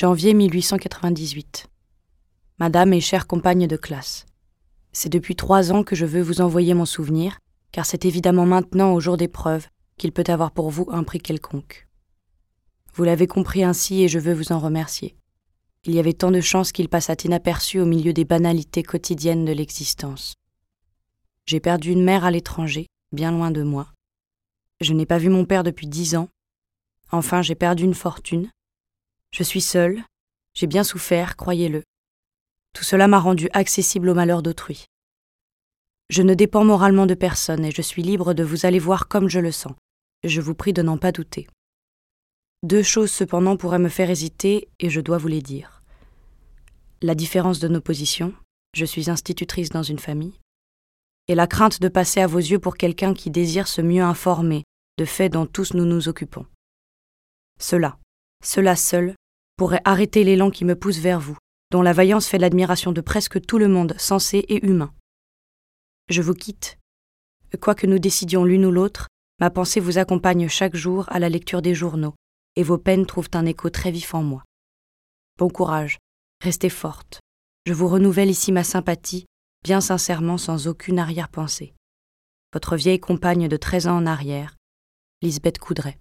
Janvier 1898. Madame et chère compagne de classe. C'est depuis trois ans que je veux vous envoyer mon souvenir, car c'est évidemment maintenant, au jour d'épreuve, qu'il peut avoir pour vous un prix quelconque. Vous l'avez compris ainsi et je veux vous en remercier. Il y avait tant de chances qu'il passât inaperçu au milieu des banalités quotidiennes de l'existence. J'ai perdu une mère à l'étranger, bien loin de moi. Je n'ai pas vu mon père depuis dix ans. Enfin, j'ai perdu une fortune. Je suis seule. J'ai bien souffert, croyez-le. Tout cela m'a rendu accessible au malheur d'autrui. Je ne dépends moralement de personne et je suis libre de vous aller voir comme je le sens. Je vous prie de n'en pas douter. Deux choses cependant pourraient me faire hésiter et je dois vous les dire. La différence de nos positions, je suis institutrice dans une famille, et la crainte de passer à vos yeux pour quelqu'un qui désire se mieux informer de faits dont tous nous nous occupons. Cela, cela seul, pourrait arrêter l'élan qui me pousse vers vous, dont la vaillance fait l'admiration de presque tout le monde sensé et humain. Je vous quitte. Quoi que nous décidions l'une ou l'autre, ma pensée vous accompagne chaque jour à la lecture des journaux, et vos peines trouvent un écho très vif en moi. Bon courage, restez forte. Je vous renouvelle ici ma sympathie, bien sincèrement sans aucune arrière-pensée. Votre vieille compagne de treize ans en arrière, Lisbeth Coudray.